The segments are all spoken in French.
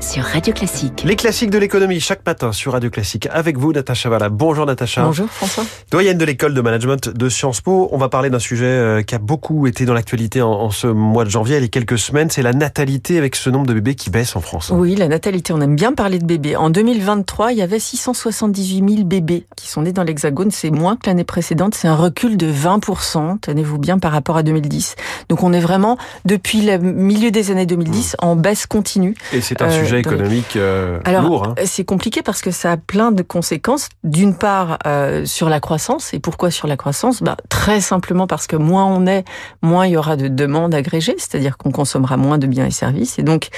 Sur Radio Classique. Les classiques de l'économie chaque matin sur Radio Classique avec vous Natacha Valla. Bonjour Natacha. Bonjour François. Doyenne de l'école de management de Sciences Po. On va parler d'un sujet euh, qui a beaucoup été dans l'actualité en, en ce mois de janvier, les quelques semaines, c'est la natalité avec ce nombre de bébés qui baisse en France. Oui, la natalité, on aime bien parler de bébés. En 2023, il y avait 678 000 bébés qui sont nés dans l'Hexagone. C'est moins que l'année précédente. C'est un recul de 20%, tenez-vous bien, par rapport à 2010. Donc on est vraiment, depuis le milieu des années 2010, en baisse continue. Et c'est un Euh, sujet économique euh, Alors, lourd. hein. c'est compliqué parce que ça a plein de conséquences. D'une part, euh, sur la croissance. Et pourquoi sur la croissance? Bah, Très simplement parce que moins on est, moins il y aura de demandes agrégées, c'est-à-dire qu'on consommera moins de biens et services. Et donc,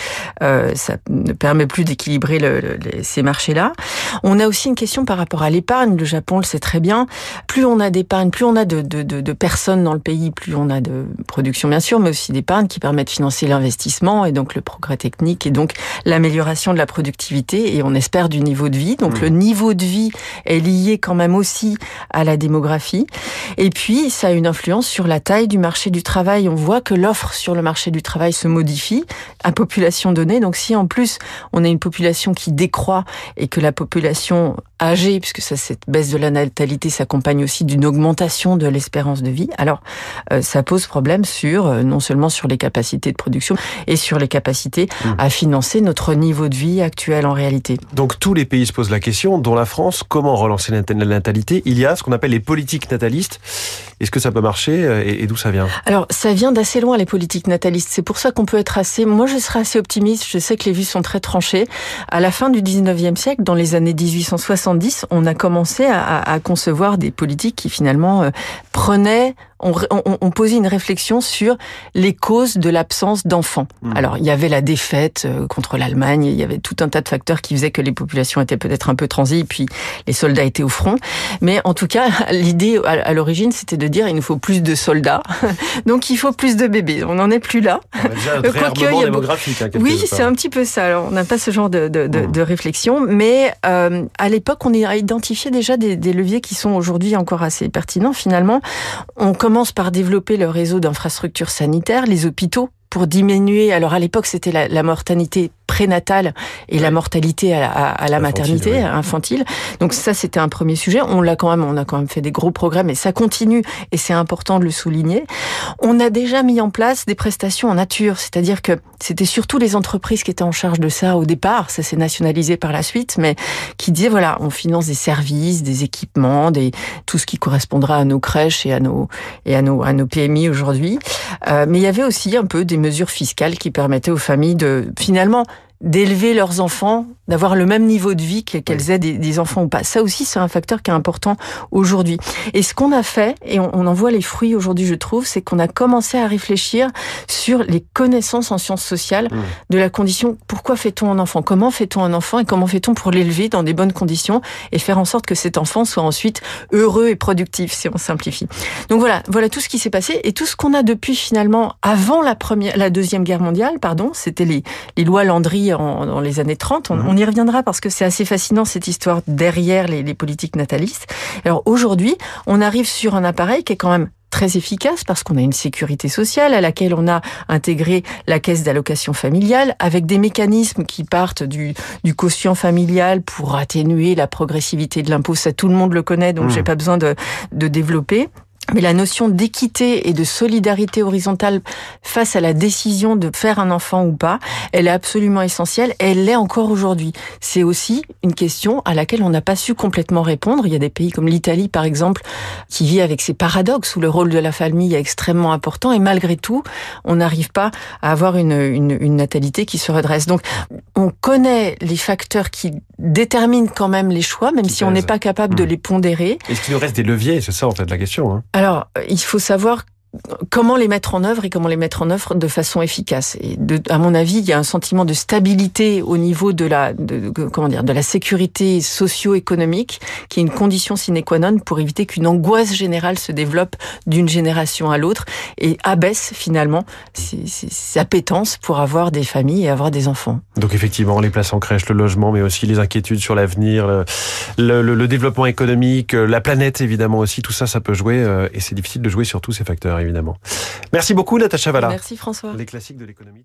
euh, ça ne permet plus d'équilibrer le- le- ces marchés-là. On a aussi une question par rapport à l'épargne. Le Japon le sait très bien. Plus on a d'épargne, plus on a de, de, de, de personnes dans le pays, plus on a de production, bien sûr, mais aussi d'épargne qui permet de financer l'investissement et donc le progrès technique et donc l'amélioration de la productivité et on espère du niveau de vie. Donc Mmh. le niveau de vie est lié quand même aussi à la démographie. Et puis ça a une influence sur la taille du marché du travail. On voit que l'offre sur le marché du travail se modifie à population donnée. Donc si en plus on a une population qui décroît et que la population âgée, puisque ça, cette baisse de la natalité s'accompagne aussi d'une augmentation de l'espérance de vie, alors euh, ça pose problème sur euh, non seulement sur les capacités de production et sur les capacités. À financer notre niveau de vie actuel en réalité. Donc tous les pays se posent la question, dont la France, comment relancer la nat- la natalité? Il y a ce qu'on appelle les politiques natalistes. Est-ce que ça peut marcher euh, et, et d'où ça vient? Alors, ça vient d'assez loin, les politiques natalistes. C'est pour ça qu'on peut être assez... Moi, je serais assez optimiste. Je sais que les vues sont très tranchées. À la fin du 19e siècle, dans les années 1870, on a commencé à, à- à concevoir des politiques qui, finalement, euh, prenaient... On, on- on posait une réflexion sur les causes de l'absence d'enfants. Mhm. Alors, il y avait la défaite euh, contre l'Allemagne, il y avait tout un tas de facteurs qui faisaient que les populations étaient peut-être un peu transies, puis les soldats étaient au front. Mais en tout cas, l'idée à l'origine, c'était de dire il nous faut plus de soldats, donc il faut plus de bébés. On n'en est plus là. Déjà il y a démographique. hein, Oui, c'est un petit peu ça. Alors, on n'a pas ce genre de, de, de, de réflexion, mais euh, à l'époque, on a identifié déjà des, des leviers qui sont aujourd'hui encore assez pertinents. Finalement, on commence par développer le réseau d'infrastructures sanitaires, les hôpitaux pour diminuer. Alors à l'époque, c'était la, la mortalité prénatale et la mortalité à, la- à- à la Infantile, maternité infantile. Donc ça, c'était un premier sujet. On l'a quand même, on a quand même fait des gros progrès, mais ça continue et c'est important de le souligner. On a déjà mis en place des prestations en nature, c'est-à-dire que c'était surtout les entreprises qui étaient en charge de ça au départ. Ça s'est nationalisé par la suite, mais qui disaient voilà, on finance des services, des équipements, des tout ce qui correspondra à nos crèches et à nos et à nos à nos PMI aujourd'hui. Euh, mais il y avait aussi un peu des mesures fiscales qui permettaient aux familles de finalement d'élever leurs enfants, d'avoir le même niveau de vie que- qu'elles aient des, des enfants ou pas. Ça aussi, c'est un facteur qui est important aujourd'hui. Et ce qu'on a fait, et on, on en voit les fruits aujourd'hui, je trouve, c'est qu'on a commencé à réfléchir sur les connaissances en sciences sociales Mmh. de la condition pourquoi fait-on un enfant, comment fait-on un enfant et comment fait-on pour l'élever dans des bonnes conditions et faire en sorte que cet enfant soit ensuite heureux et productif, si on simplifie. Donc voilà, voilà tout ce qui s'est passé et tout ce qu'on a depuis finalement avant la première, la deuxième guerre mondiale, pardon, c'était les, les lois Landry en, dans les années 30. On, Mhm. on y reviendra parce que c'est assez fascinant cette histoire derrière les, les politiques natalistes. Alors aujourd'hui, on arrive sur un appareil qui est quand même très efficace parce qu'on a une sécurité sociale à laquelle on a intégré la caisse d'allocation familiale avec des mécanismes qui partent du, du quotient familial pour atténuer la progressivité de l'impôt. Ça, tout le monde le connaît, donc Mmh. j'ai pas besoin de, de développer. Mais la notion d'équité et de solidarité horizontale face à la décision de faire un enfant ou pas, elle est absolument essentielle et elle l'est encore aujourd'hui. C'est aussi une question à laquelle on n'a pas su complètement répondre. Il y a des pays comme l'Italie, par exemple, qui vit avec ces paradoxes où le rôle de la famille est extrêmement important et malgré tout, on n'arrive pas à avoir une, une, une natalité qui se redresse. Donc, on connaît les facteurs qui déterminent quand même les choix, même Qui si on n'est pas capable de Mmh. les pondérer. Est-ce qu'il nous reste des leviers C'est ça en fait la question. hein. Alors, il faut savoir comment les mettre en œuvre et comment les mettre en œuvre de façon efficace. Et à mon avis, il y a un sentiment de stabilité au niveau de la, comment dire, de la sécurité socio-économique, qui est une condition sine qua non pour éviter qu'une angoisse générale se développe d'une génération à l'autre et abaisse finalement ses- appétences pour avoir des familles et avoir des enfants. Donc effectivement, les places en crèche, le logement, mais aussi les inquiétudes sur l'avenir, le développement économique, euh, la planète évidemment aussi, tout ça, ça peut jouer euh, et c'est difficile de jouer sur tous ces facteurs évidemment. Merci beaucoup Natacha Valla. Merci François. Les classiques de l'économie.